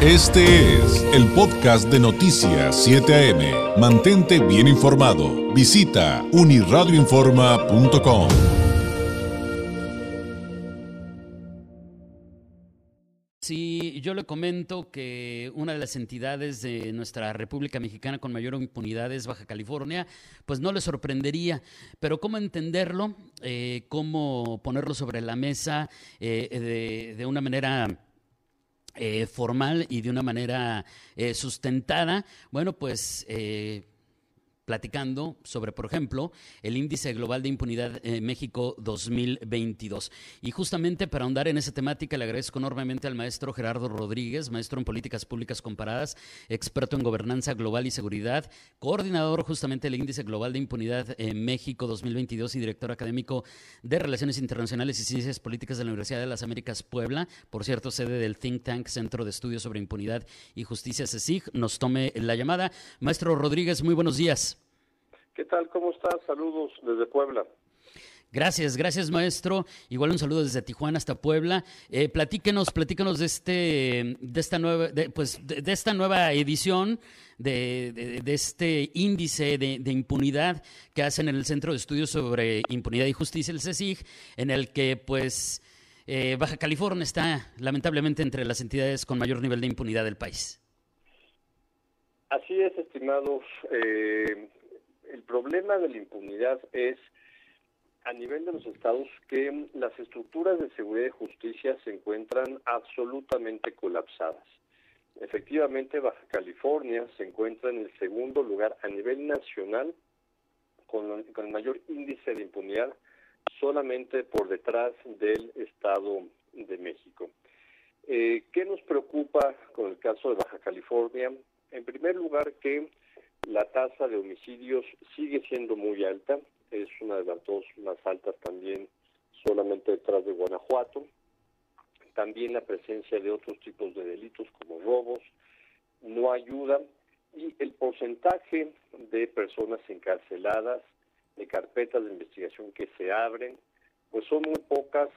Este es el podcast de Noticias 7 AM. Mantente bien informado. Visita uniradioinforma.com. Sí, yo le comento que una de las entidades de nuestra República Mexicana con mayor impunidad es Baja California, pues no le sorprendería, pero ¿cómo entenderlo? Eh, ¿Cómo ponerlo sobre la mesa eh, de, una manera... Eh, formal y de una manera sustentada, bueno, pues platicando sobre, por ejemplo, el índice global de impunidad en México 2022. Y justamente para ahondar en esa temática, le agradezco enormemente al maestro Gerardo Rodríguez, maestro en políticas públicas comparadas, experto en gobernanza global y seguridad, coordinador justamente del índice global de impunidad en México 2022 y director académico de Relaciones Internacionales y Ciencias Políticas de la Universidad de las Américas Puebla, por cierto, sede del Think Tank Centro de Estudios sobre Impunidad y Justicia CECIG, nos tome la llamada. Maestro Rodríguez, muy buenos días. ¿Qué tal? ¿Cómo estás? Saludos desde Puebla. Gracias, gracias maestro. Igual un saludo desde Tijuana hasta Puebla. Eh, platíquenos, platíquenos de este, de esta nueva, pues, de, esta nueva edición de, este índice de, impunidad que hacen en el Centro de Estudios sobre Impunidad y Justicia, el CECIG, en el que, pues, eh, Baja California está lamentablemente entre las entidades con mayor nivel de impunidad del país. Así es, estimados. Eh, el problema de la impunidad es a nivel de los estados que las estructuras de seguridad y justicia se encuentran absolutamente colapsadas. Efectivamente, Baja California se encuentra en el segundo lugar a nivel nacional con, el mayor índice de impunidad, solamente por detrás del Estado de México. Eh, ¿Qué nos preocupa con el caso de Baja California? En primer lugar, que la tasa de homicidios sigue siendo muy alta, es una de las dos más altas también solamente detrás de Guanajuato. También la presencia de otros tipos de delitos como robos no ayuda y el porcentaje de personas encarceladas, de carpetas de investigación que se abren, pues son muy pocas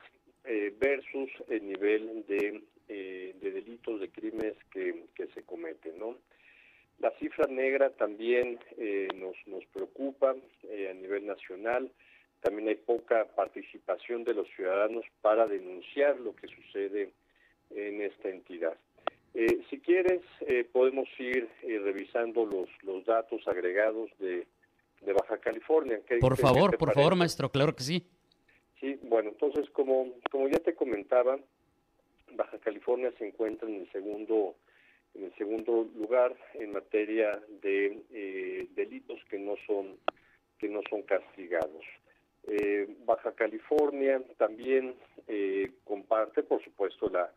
eh, versus el nivel de, eh, de delitos, de crímenes que, que se cometen, ¿no? La cifra negra también eh, nos, nos preocupa eh, a nivel nacional. También hay poca participación de los ciudadanos para denunciar lo que sucede en esta entidad. Eh, si quieres, podemos ir revisando los, los datos agregados de, de Baja California. por favor, por favor, maestro, claro que sí. Sí, bueno, entonces, como, como ya te comentaba, Baja California se encuentra en el segundo en segundo lugar en materia de eh, delitos que no son que no son castigados. Eh, Baja California también eh, comparte, por supuesto, la,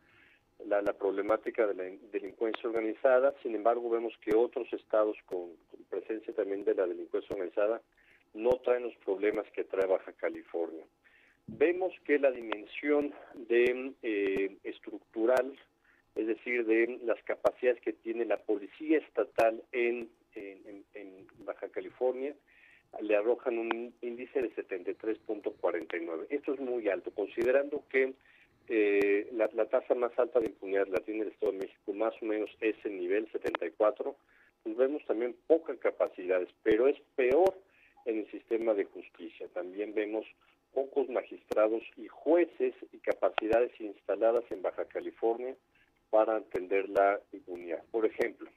la, problemática de la delincuencia organizada. Sin embargo, vemos que otros estados con, presencia también de la delincuencia organizada no traen los problemas que trae Baja California. Vemos que la dimensión de estructural es decir, de las capacidades que tiene la policía estatal en, Baja California, le arrojan un índice de 73.49. Esto es muy alto, considerando que eh, la, tasa más alta de impunidad la tiene el Estado de México, más o menos ese nivel, 74, pues vemos también pocas capacidades, pero es peor en el sistema de justicia. También vemos pocos magistrados y jueces y capacidades instaladas en Baja California, para atender la impunidad. Por ejemplo,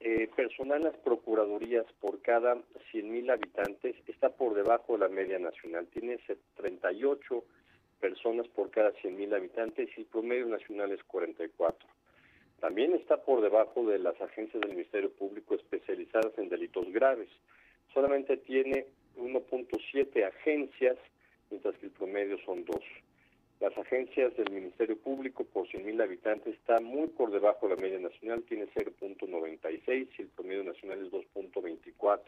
eh, personal las procuradurías por cada 100.000 habitantes está por debajo de la media nacional. Tiene 38 personas por cada 100.000 habitantes y el promedio nacional es 44. También está por debajo de las agencias del Ministerio Público especializadas en delitos graves. Solamente tiene 1.7 agencias, mientras que el promedio son dos. Las agencias del Ministerio Público por 100.000 habitantes está muy por debajo de la media nacional, tiene 0.96 y el promedio nacional es 2.24.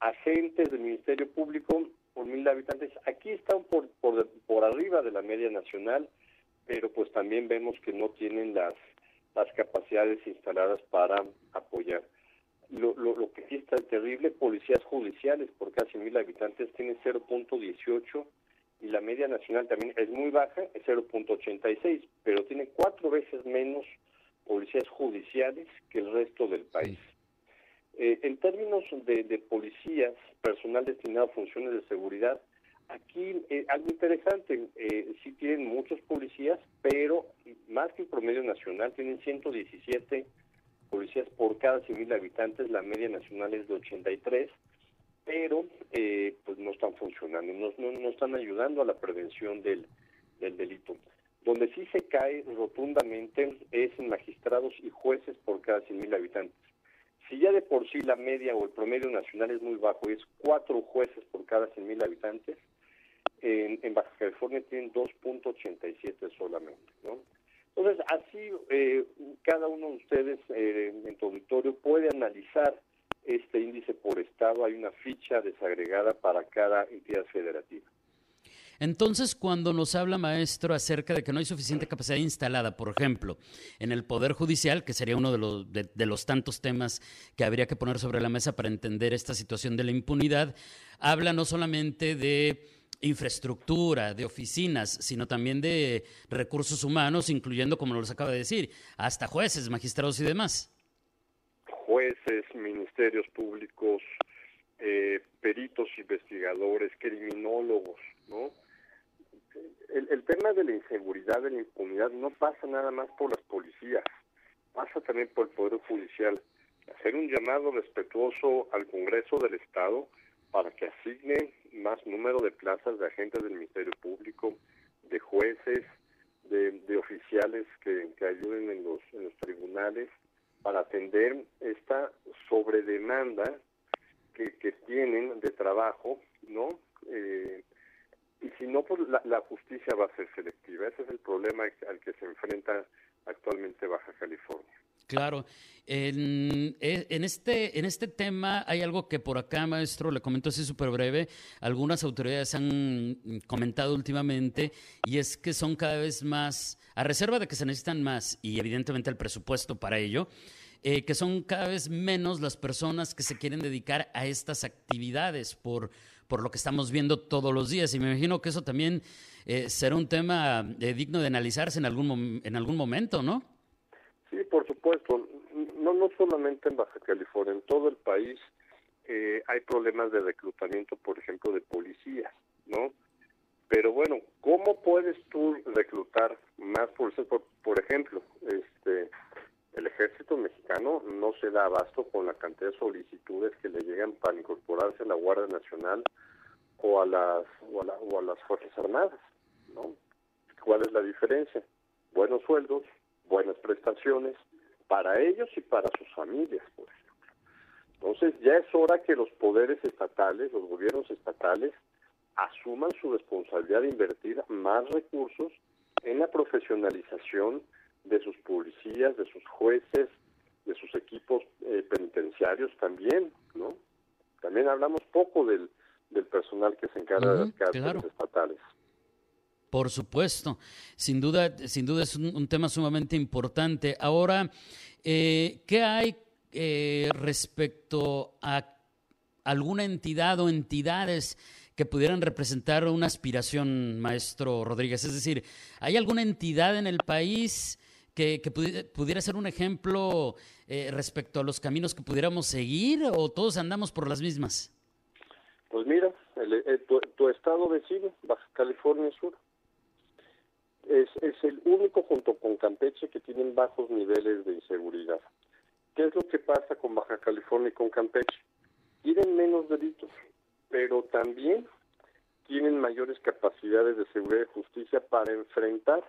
Agentes del Ministerio Público por 1.000 habitantes, aquí están por, por, por arriba de la media nacional, pero pues también vemos que no tienen las, las capacidades instaladas para apoyar. Lo, lo, lo que sí está terrible, policías judiciales por casi mil habitantes tienen 0.18 y la media nacional también es muy baja, es 0.86, pero tiene cuatro veces menos policías judiciales que el resto del país. Eh, en términos de, de, policías, personal destinado a funciones de seguridad, aquí eh, algo interesante, eh, sí tienen muchos policías, pero más que el promedio nacional, tienen 117 policías por cada 100.000 habitantes, la media nacional es de 83, pero eh, pues no están funcionando, no, no, están ayudando a la prevención del, del delito. Donde sí se cae rotundamente es en magistrados y jueces por cada 100.000 habitantes. Si ya de por sí la media o el promedio nacional es muy bajo, es cuatro jueces por cada 100.000 habitantes, en, en, Baja California tienen 2.87 solamente, ¿no? Entonces, así eh, cada uno de ustedes eh, en tu auditorio puede analizar este índice por estado. Hay una ficha desagregada para cada entidad federativa. Entonces, cuando nos habla, maestro, acerca de que no hay suficiente capacidad instalada, por ejemplo, en el Poder Judicial, que sería uno de los, de, los tantos temas que habría que poner sobre la mesa para entender esta situación de la impunidad, habla no solamente de infraestructura, de oficinas, sino también de recursos humanos, incluyendo, como nos acaba de decir, hasta jueces, magistrados y demás. Ministerios públicos, eh, peritos, investigadores, criminólogos, ¿no? El, tema de la inseguridad, de la impunidad, no pasa nada más por las policías, pasa también por el Poder Judicial. Hacer un llamado respetuoso al Congreso del Estado para que asigne más número de plazas de agentes del Ministerio Público, de jueces, de, oficiales que, ayuden en los, en los tribunales para atender esta sobredemanda que, que tienen de trabajo, ¿no? Eh, y si no, pues la, la, justicia va a ser selectiva. Ese es el problema al que se enfrenta actualmente Baja California. Claro. En, e, en, este, en este tema hay algo que por acá, maestro, le comento así súper breve, algunas autoridades han comentado últimamente y es que son cada vez más, a reserva de que se necesitan más y evidentemente el presupuesto para ello, eh, que son cada vez menos las personas que se quieren dedicar a estas actividades por, por lo que estamos viendo todos los días. Y me imagino que eso también eh, será un tema eh, digno de analizarse en algún, en algún momento, ¿no? Sí, por supuesto. No, no solamente en Baja California, en todo el país eh, hay problemas de reclutamiento, por ejemplo, de policías, ¿no? Pero bueno, ¿cómo puedes tú reclutar más policías? Por, por ejemplo, este, el ejército mexicano no se da abasto con la cantidad de solicitudes que le llegan para incorporarse a la Guardia Nacional o a las o a, o a las Fuerzas Armadas, ¿no? ¿Cuál es la diferencia? Buenos sueldos, buenas prestaciones para ellos y para sus familias, por ejemplo. Entonces ya es hora que los poderes estatales, los gobiernos estatales, asuman su responsabilidad de invertir más recursos en la profesionalización de sus policías, de sus jueces, de sus equipos eh, penitenciarios también, ¿no? También hablamos poco del, del personal que se encarga de las cárceles estatales. Por supuesto, sin duda, sin duda es un, tema sumamente importante. Ahora, eh, ¿qué hay eh, respecto a alguna entidad o entidades que pudieran representar una aspiración, maestro Rodríguez? Es decir, ¿hay alguna entidad en el país que, pudiera, ser un ejemplo eh, respecto a los caminos que pudiéramos seguir o todos andamos por las mismas? Pues mira, tu, tu, estado vecino, Baja California Sur, es, es el único junto con Campeche que tienen bajos niveles de inseguridad. ¿Qué es lo que pasa con Baja California y con Campeche? Tienen menos delitos, pero también tienen mayores capacidades de seguridad y justicia para enfrentar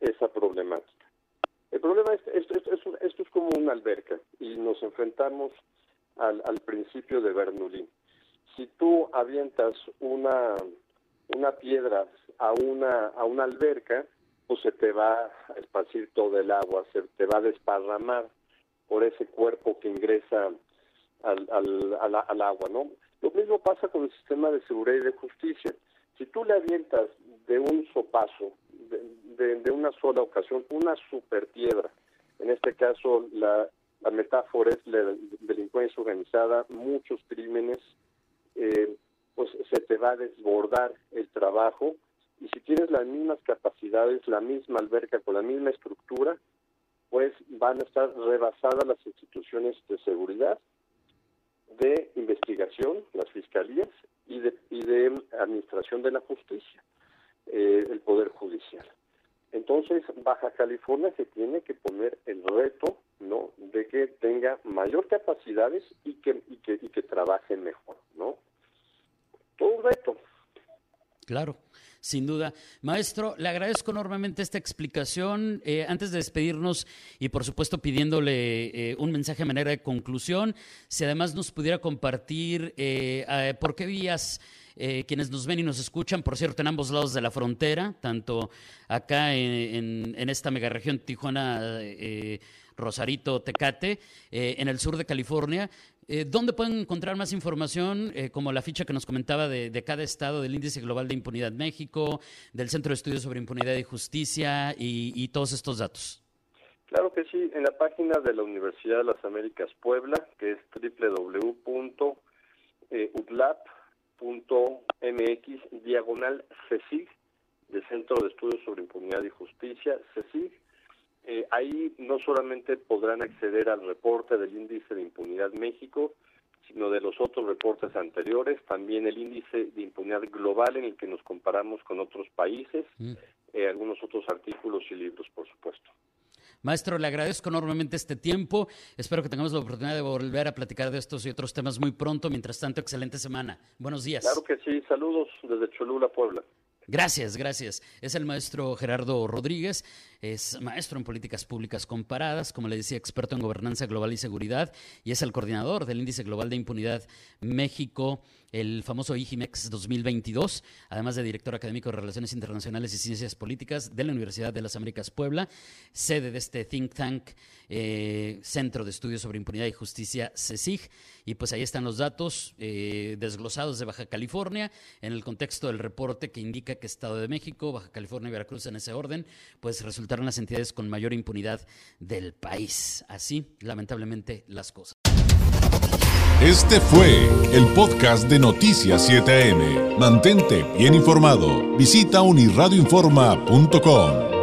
esa problemática. El problema es, esto, esto, esto es como una alberca y nos enfrentamos al, al principio de Bernoulli. Si tú avientas una una piedra a una, a una alberca, pues se te va a esparcir todo el agua, se te va a desparramar por ese cuerpo que ingresa al, al, al, agua, ¿no? Lo mismo pasa con el sistema de seguridad y de justicia. Si tú le avientas de un sopazo, de, de, una sola ocasión, una super piedra, en este caso la, la metáfora es la delincuencia organizada, muchos crímenes, eh, pues se te va a desbordar el trabajo y si tienes las mismas capacidades, la misma alberca con la misma estructura, pues van a estar rebasadas las instituciones de seguridad, de investigación, las fiscalías y de, y de administración de la justicia, eh, el Poder Judicial. Entonces, Baja California se tiene que poner el reto, ¿no? De que tenga mayor capacidades y que, y que, y que trabaje mejor. Claro. Sin duda. Maestro, le agradezco enormemente esta explicación. Eh, antes de despedirnos y por supuesto pidiéndole eh, un mensaje a manera de conclusión, si además nos pudiera compartir eh, por qué vías quienes nos ven y nos escuchan, por cierto, en ambos lados de la frontera, tanto acá en, en esta megaregión Tijuana, Rosarito, Tecate, en el sur de California, eh, ¿Dónde pueden encontrar más información, eh, como la ficha que nos comentaba de, cada estado del Índice Global de Impunidad México, del Centro de Estudios sobre Impunidad y Justicia y, todos estos datos? Claro que sí, en la página de la Universidad de las Américas Puebla, que es www.udlap.mx diagonal CECIG, del Centro de Estudios sobre Impunidad y Justicia, CECIG, eh, ahí no solamente podrán acceder al reporte del índice de impunidad México, sino de los otros reportes anteriores, también el índice de impunidad global en el que nos comparamos con otros países, mm. eh, algunos otros artículos y libros, por supuesto. Maestro, le agradezco enormemente este tiempo. Espero que tengamos la oportunidad de volver a platicar de estos y otros temas muy pronto. Mientras tanto, excelente semana. Buenos días. Claro que sí. Saludos desde Cholula, Puebla. Gracias, gracias. Es el maestro Gerardo Rodríguez, es maestro en políticas públicas comparadas, como le decía, experto en gobernanza global y seguridad, y es el coordinador del Índice Global de Impunidad México, el famoso IGIMEX 2022, además de director académico de Relaciones Internacionales y Ciencias Políticas de la Universidad de las Américas Puebla, sede de este think tank, eh, Centro de Estudios sobre Impunidad y Justicia, CECIG. Y pues ahí están los datos eh, desglosados de Baja California en el contexto del reporte que indica que Estado de México, Baja California y Veracruz en ese orden, pues resultaron las entidades con mayor impunidad del país. Así, lamentablemente, las cosas. Este fue el podcast de Noticias 7am. Mantente bien informado. Visita unirradioinforma.com.